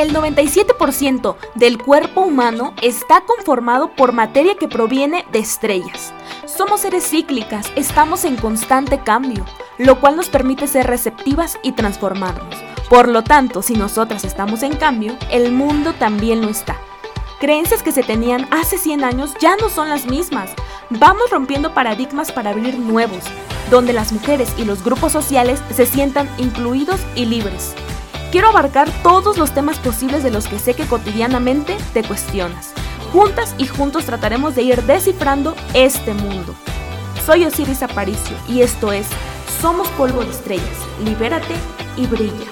El 97% del cuerpo humano está conformado por materia que proviene de estrellas. Somos seres cíclicas, estamos en constante cambio, lo cual nos permite ser receptivas y transformarnos. Por lo tanto, si nosotras estamos en cambio, el mundo también lo está. Creencias que se tenían hace 100 años ya no son las mismas. Vamos rompiendo paradigmas para abrir nuevos, donde las mujeres y los grupos sociales se sientan incluidos y libres. Quiero abarcar todos los temas posibles de los que sé que cotidianamente te cuestionas. Juntas y juntos trataremos de ir descifrando este mundo. Soy Osiris Aparicio y esto es Somos Polvo de Estrellas. Libérate y brilla.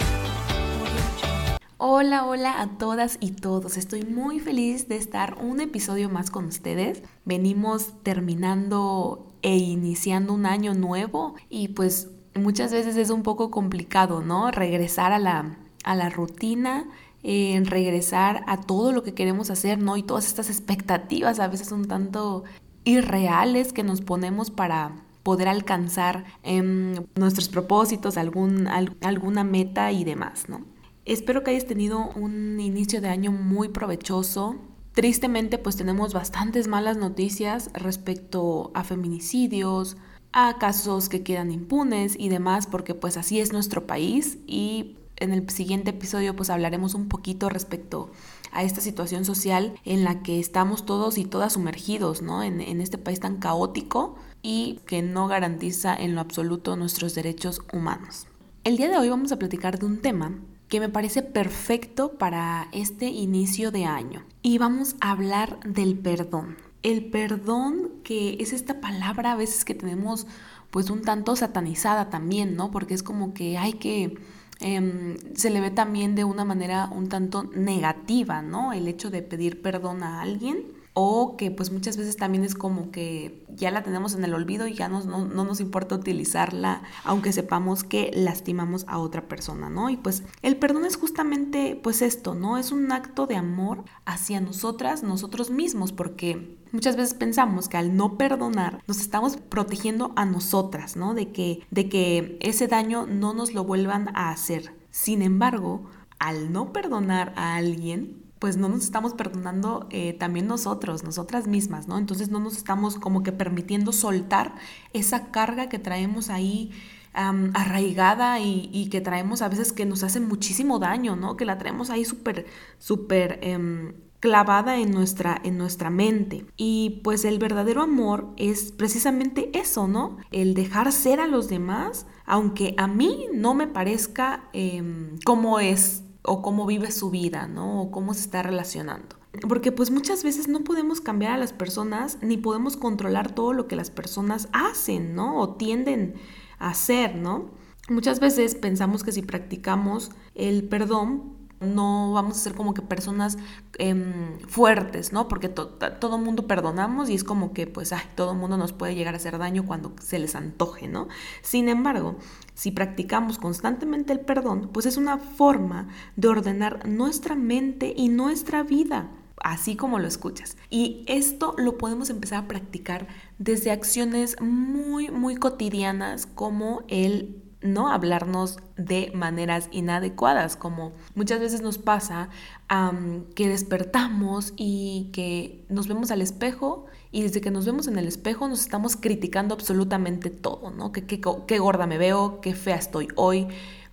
Hola, hola a todas y todos. Estoy muy feliz de estar un episodio más con ustedes. Venimos terminando e iniciando un año nuevo y pues muchas veces es un poco complicado, ¿no? Regresar a la a la rutina, en regresar a todo lo que queremos hacer, ¿no? Y todas estas expectativas a veces son tanto irreales que nos ponemos para poder alcanzar em, nuestros propósitos, algún, alguna meta y demás, ¿no? Espero que hayas tenido un inicio de año muy provechoso. Tristemente, pues tenemos bastantes malas noticias respecto a feminicidios, a casos que quedan impunes y demás, porque pues así es nuestro país y en el siguiente episodio pues hablaremos un poquito respecto a esta situación social en la que estamos todos y todas sumergidos, ¿no? En, en este país tan caótico y que no garantiza en lo absoluto nuestros derechos humanos. El día de hoy vamos a platicar de un tema que me parece perfecto para este inicio de año y vamos a hablar del perdón. El perdón que es esta palabra a veces que tenemos pues un tanto satanizada también, ¿no? Porque es como que hay que Em, se le ve también de una manera un tanto negativa, ¿no? El hecho de pedir perdón a alguien o que pues muchas veces también es como que ya la tenemos en el olvido y ya no, no, nos importa utilizarla aunque sepamos que lastimamos a otra persona, ¿no? Y pues el perdón es justamente pues esto, ¿no? Es un acto de amor hacia nosotras, nosotros mismos, porque Muchas veces pensamos que al no perdonar nos estamos protegiendo a nosotras, ¿no? De que, de que ese daño no nos lo vuelvan a hacer. Sin embargo, al no perdonar a alguien, pues no nos estamos perdonando eh, también nosotros, nosotras mismas, ¿no? Entonces no nos estamos como que permitiendo soltar esa carga que traemos ahí arraigada y, que traemos a veces que nos hace muchísimo daño, ¿no? Que la traemos ahí súper, súper em, clavada en nuestra, en nuestra mente. Y pues el verdadero amor es precisamente eso, ¿no? El dejar ser a los demás, aunque a mí no me parezca eh, cómo es o cómo vive su vida, ¿no? O cómo se está relacionando. Porque pues muchas veces no podemos cambiar a las personas ni podemos controlar todo lo que las personas hacen, ¿no? O tienden a hacer, ¿no? Muchas veces pensamos que si practicamos el perdón, no vamos a ser como que personas em, fuertes, ¿no? Porque todo mundo perdonamos y es como que, pues, ay, todo mundo nos puede llegar a hacer daño cuando se les antoje, ¿no? Sin embargo, si practicamos constantemente el perdón, pues es una forma de ordenar nuestra mente y nuestra vida así como lo escuchas. Y esto lo podemos empezar a practicar desde acciones muy, muy cotidianas como el no hablarnos de maneras inadecuadas, como muchas veces nos pasa que despertamos y que nos vemos al espejo y desde que nos vemos en el espejo nos estamos criticando absolutamente todo, ¿no? Qué gorda me veo, qué fea estoy hoy,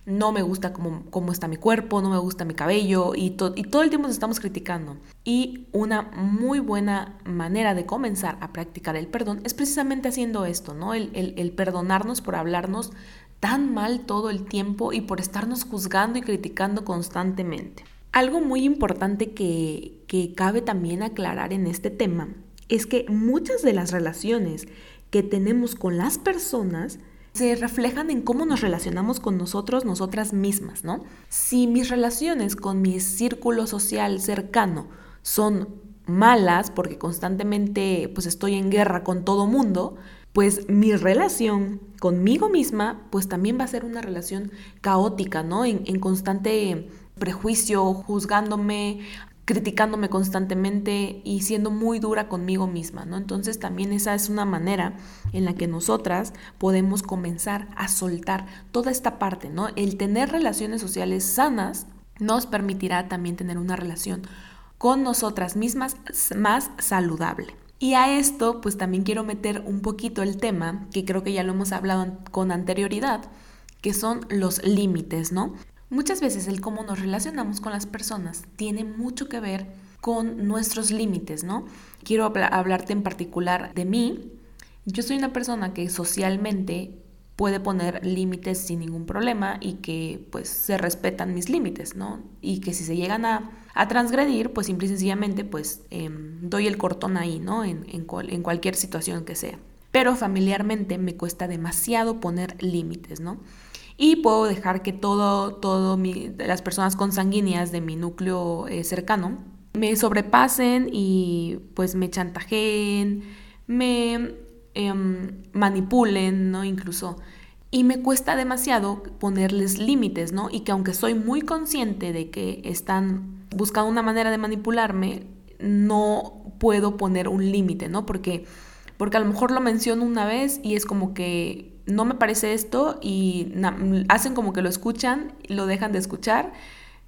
no me gusta cómo, cómo, está mi cuerpo, no me gusta mi cabello y, y, todo el tiempo nos estamos criticando. Y una muy buena manera de comenzar a practicar el perdón es precisamente haciendo esto, ¿no? El, el perdonarnos por hablarnos tan mal todo el tiempo y por estarnos juzgando y criticando constantemente. Algo muy importante que, que cabe también aclarar en este tema es que muchas de las relaciones que tenemos con las personas se reflejan en cómo nos relacionamos con nosotros, nosotras mismas, ¿no? Si mis relaciones con mi círculo social cercano son malas porque constantemente pues estoy en guerra con todo mundo, pues mi relación conmigo misma, pues también va a ser una relación caótica, ¿no? En, constante prejuicio, juzgándome, criticándome constantemente y siendo muy dura conmigo misma, ¿no? Entonces también esa es una manera en la que nosotras podemos comenzar a soltar toda esta parte, ¿no? El tener relaciones sociales sanas nos permitirá también tener una relación con nosotras mismas más saludable. Y a esto pues también quiero meter un poquito el tema, que creo que ya lo hemos hablado con anterioridad, que son los límites, ¿no? Muchas veces el cómo nos relacionamos con las personas tiene mucho que ver con nuestros límites, ¿no? Quiero hablarte en particular de mí. Yo soy una persona que socialmente puede poner límites sin ningún problema y que pues se respetan mis límites, ¿no? Y que si se llegan a, transgredir, pues simple y sencillamente pues em, doy el cortón ahí, ¿no? En, en, en cualquier situación que sea. Pero familiarmente me cuesta demasiado poner límites, ¿no? Y puedo dejar que todo, todo las personas consanguíneas de mi núcleo eh, cercano me sobrepasen y pues me chantajeen, me Em, manipulen, ¿no? Incluso. Y me cuesta demasiado ponerles límites, ¿no? Y que aunque soy muy consciente de que están buscando una manera de manipularme, no puedo poner un límite, ¿no? Porque, porque a lo mejor lo menciono una vez y es como que no me parece esto y hacen como que lo escuchan y lo dejan de escuchar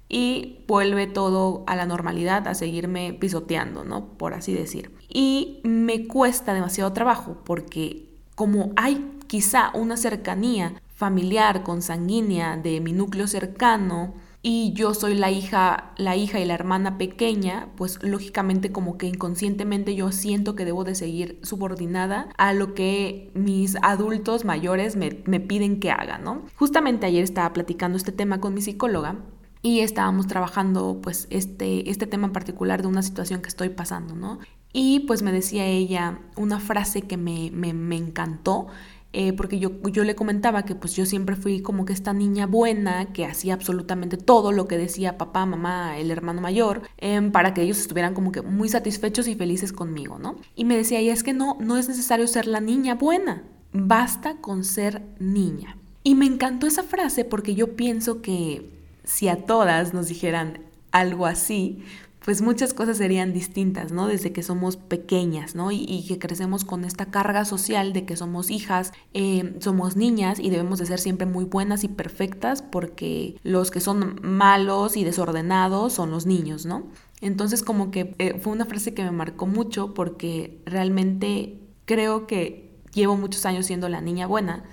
y vuelve todo a la normalidad, a seguirme pisoteando, ¿no? Por así decir. Y me cuesta demasiado trabajo porque como hay quizá una cercanía familiar, consanguínea de mi núcleo cercano, y yo soy la hija, la hija y la hermana pequeña, pues lógicamente como que inconscientemente yo siento que debo de seguir subordinada a lo que mis adultos mayores me, me piden que haga, ¿no? Justamente ayer estaba platicando este tema con mi psicóloga y estábamos trabajando pues este, este tema en particular de una situación que estoy pasando, ¿no? Y pues me decía ella una frase que me, me, encantó, eh, porque yo, yo le comentaba que pues yo siempre fui como que esta niña buena que hacía absolutamente todo lo que decía papá, mamá, el hermano mayor, em, para que ellos estuvieran como que muy satisfechos y felices conmigo, ¿no? Y me decía ella, es que no, no es necesario ser la niña buena, basta con ser niña. Y me encantó esa frase porque yo pienso que si a todas nos dijeran algo así, pues muchas cosas serían distintas, ¿no? Desde que somos pequeñas, ¿no? Y, que crecemos con esta carga social de que somos hijas, eh, somos niñas y debemos de ser siempre muy buenas y perfectas porque los que son malos y desordenados son los niños, ¿no? Entonces como que eh, fue una frase que me marcó mucho porque realmente creo que llevo muchos años siendo la niña buena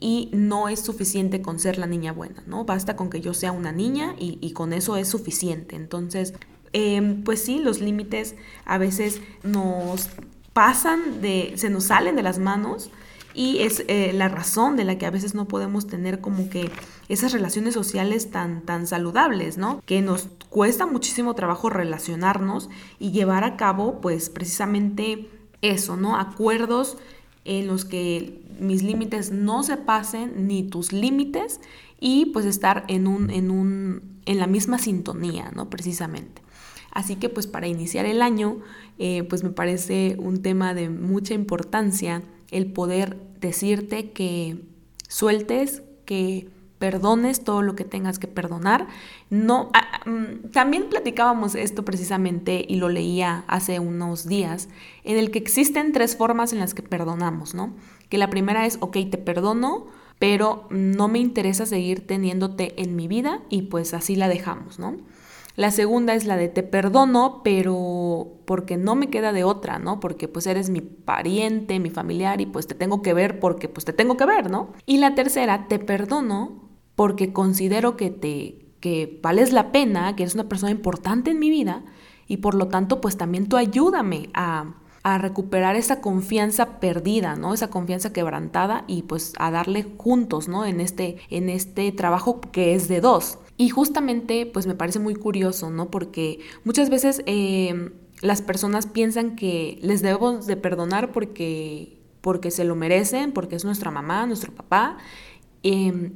y no es suficiente con ser la niña buena, ¿no? Basta con que yo sea una niña y, con eso es suficiente. Entonces, em, pues sí, los límites a veces nos pasan de, se nos salen de las manos y es eh, la razón de la que a veces no podemos tener como que esas relaciones sociales tan, tan saludables, ¿no? Que nos cuesta muchísimo trabajo relacionarnos y llevar a cabo, pues precisamente eso, ¿no? Acuerdos en los que mis límites no se pasen ni tus límites y pues estar en un, en un, en la misma sintonía, ¿no? Precisamente. Así que pues para iniciar el año, eh, pues me parece un tema de mucha importancia el poder decirte que sueltes, que perdones todo lo que tengas que perdonar. No, también platicábamos esto precisamente y lo leía hace unos días, en el que existen tres formas en las que perdonamos, ¿no? Que la primera es, ok, te perdono, pero no me interesa seguir teniéndote en mi vida y pues así la dejamos, ¿no? La segunda es la de te perdono, pero porque no me queda de otra, ¿no? Porque pues eres mi pariente, mi familiar y pues te tengo que ver porque pues te tengo que ver, ¿no? Y la tercera, te perdono porque considero que te que vales la pena, que eres una persona importante en mi vida y por lo tanto pues también tú ayúdame a, a recuperar esa confianza perdida, ¿no? Esa confianza quebrantada y pues a darle juntos, ¿no? En este, en este trabajo que es de dos. Y justamente pues me parece muy curioso, ¿no? Porque muchas veces eh, las personas piensan que les debemos de perdonar porque, porque se lo merecen, porque es nuestra mamá, nuestro papá. Em,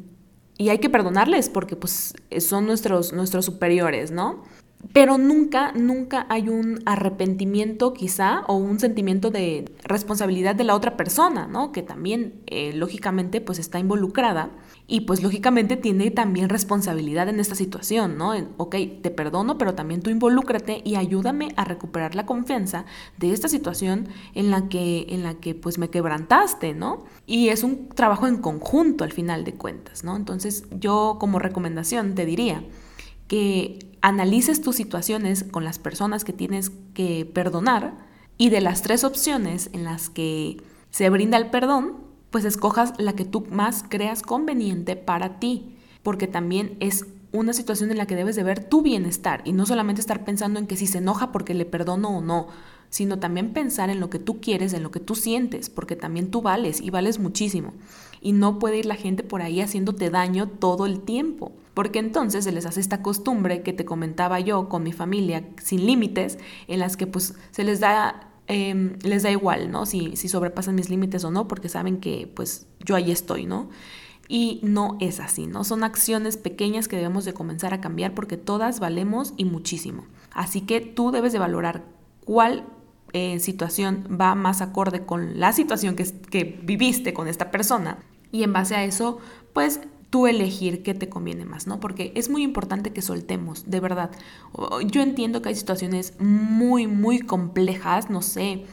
y hay que perdonarles porque pues son nuestros, nuestros superiores, ¿no? Pero nunca, nunca hay un arrepentimiento quizá o un sentimiento de responsabilidad de la otra persona, ¿no? Que también, eh, lógicamente, pues está involucrada y pues lógicamente tiene también responsabilidad en esta situación, ¿no? ok, te perdono, pero también tú involúcrate y ayúdame a recuperar la confianza de esta situación en la que, en la que pues me quebrantaste, ¿no? Y es un trabajo en conjunto al final de cuentas, ¿no? Entonces yo como recomendación te diría, que analices tus situaciones con las personas que tienes que perdonar y de las tres opciones en las que se brinda el perdón, pues escojas la que tú más creas conveniente para ti, porque también es una situación en la que debes de ver tu bienestar y no solamente estar pensando en que si se enoja porque le perdono o no, sino también pensar en lo que tú quieres, en lo que tú sientes, porque también tú vales y vales muchísimo. Y no puede ir la gente por ahí haciéndote daño todo el tiempo, porque entonces se les hace esta costumbre que te comentaba yo con mi familia sin límites, en las que pues se les da Em, les da igual, ¿no? Si, si sobrepasan mis límites o no, porque saben que pues yo ahí estoy, ¿no? Y no es así, ¿no? Son acciones pequeñas que debemos de comenzar a cambiar porque todas valemos y muchísimo. Así que tú debes de valorar cuál eh, situación va más acorde con la situación que, que viviste con esta persona y en base a eso, pues tú elegir qué te conviene más, ¿no? Porque es muy importante que soltemos, de verdad. Yo entiendo que hay situaciones muy, muy complejas, no sé,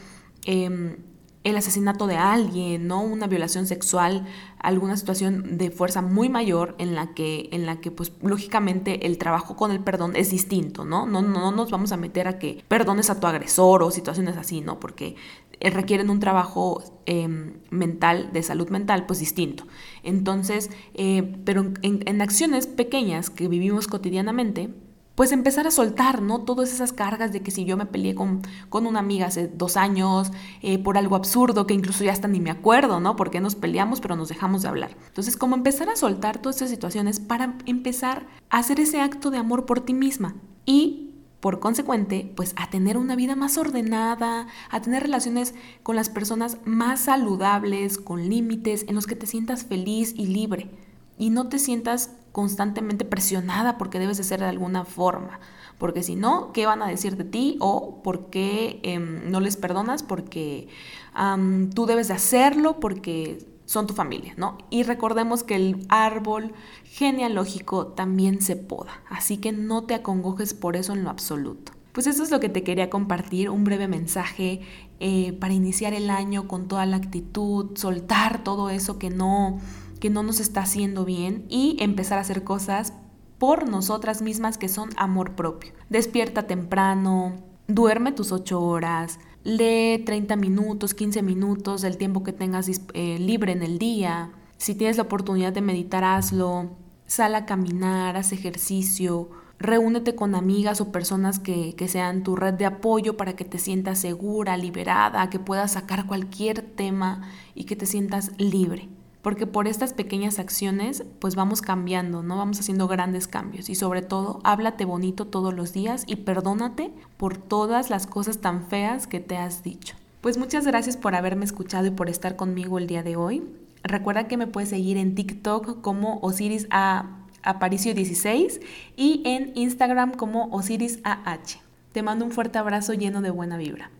em, el asesinato de alguien, ¿no? Una violación sexual, alguna situación de fuerza muy mayor en la que, en la que pues lógicamente el trabajo con el perdón es distinto, ¿no? No, no nos vamos a meter a que perdones a tu agresor o situaciones así, ¿no? Porque requieren un trabajo em, mental, de salud mental, pues distinto. Entonces, eh, pero en, acciones pequeñas que vivimos cotidianamente, pues empezar a soltar, ¿no? Todas esas cargas de que si yo me peleé con, con una amiga hace dos años eh, por algo absurdo que incluso ya hasta ni me acuerdo, ¿no? Porque nos peleamos pero nos dejamos de hablar. Entonces, como empezar a soltar todas esas situaciones para empezar a hacer ese acto de amor por ti misma y por consecuente, pues a tener una vida más ordenada, a tener relaciones con las personas más saludables, con límites, en los que te sientas feliz y libre y no te sientas constantemente presionada porque debes de ser de alguna forma. Porque si no, ¿qué van a decir de ti? O por qué em, no les perdonas porque tú debes de hacerlo porque son tu familia, ¿no? Y recordemos que el árbol genealógico también se poda, así que no te acongojes por eso en lo absoluto. Pues eso es lo que te quería compartir, un breve mensaje eh, para iniciar el año con toda la actitud, soltar todo eso que no, que no nos está haciendo bien y empezar a hacer cosas por nosotras mismas que son amor propio. Despierta temprano, duerme tus ocho horas, lee 30 minutos, 15 minutos del tiempo que tengas eh, libre en el día. Si tienes la oportunidad de meditar, hazlo. Sal a caminar, haz ejercicio. Reúnete con amigas o personas que, que sean tu red de apoyo para que te sientas segura, liberada, que puedas sacar cualquier tema y que te sientas libre porque por estas pequeñas acciones pues vamos cambiando, ¿no? Vamos haciendo grandes cambios y sobre todo háblate bonito todos los días y perdónate por todas las cosas tan feas que te has dicho. Pues muchas gracias por haberme escuchado y por estar conmigo el día de hoy. Recuerda que me puedes seguir en TikTok como Osiris A. Aparicio 16 y en Instagram como Osiris AH. Te mando un fuerte abrazo lleno de buena vibra.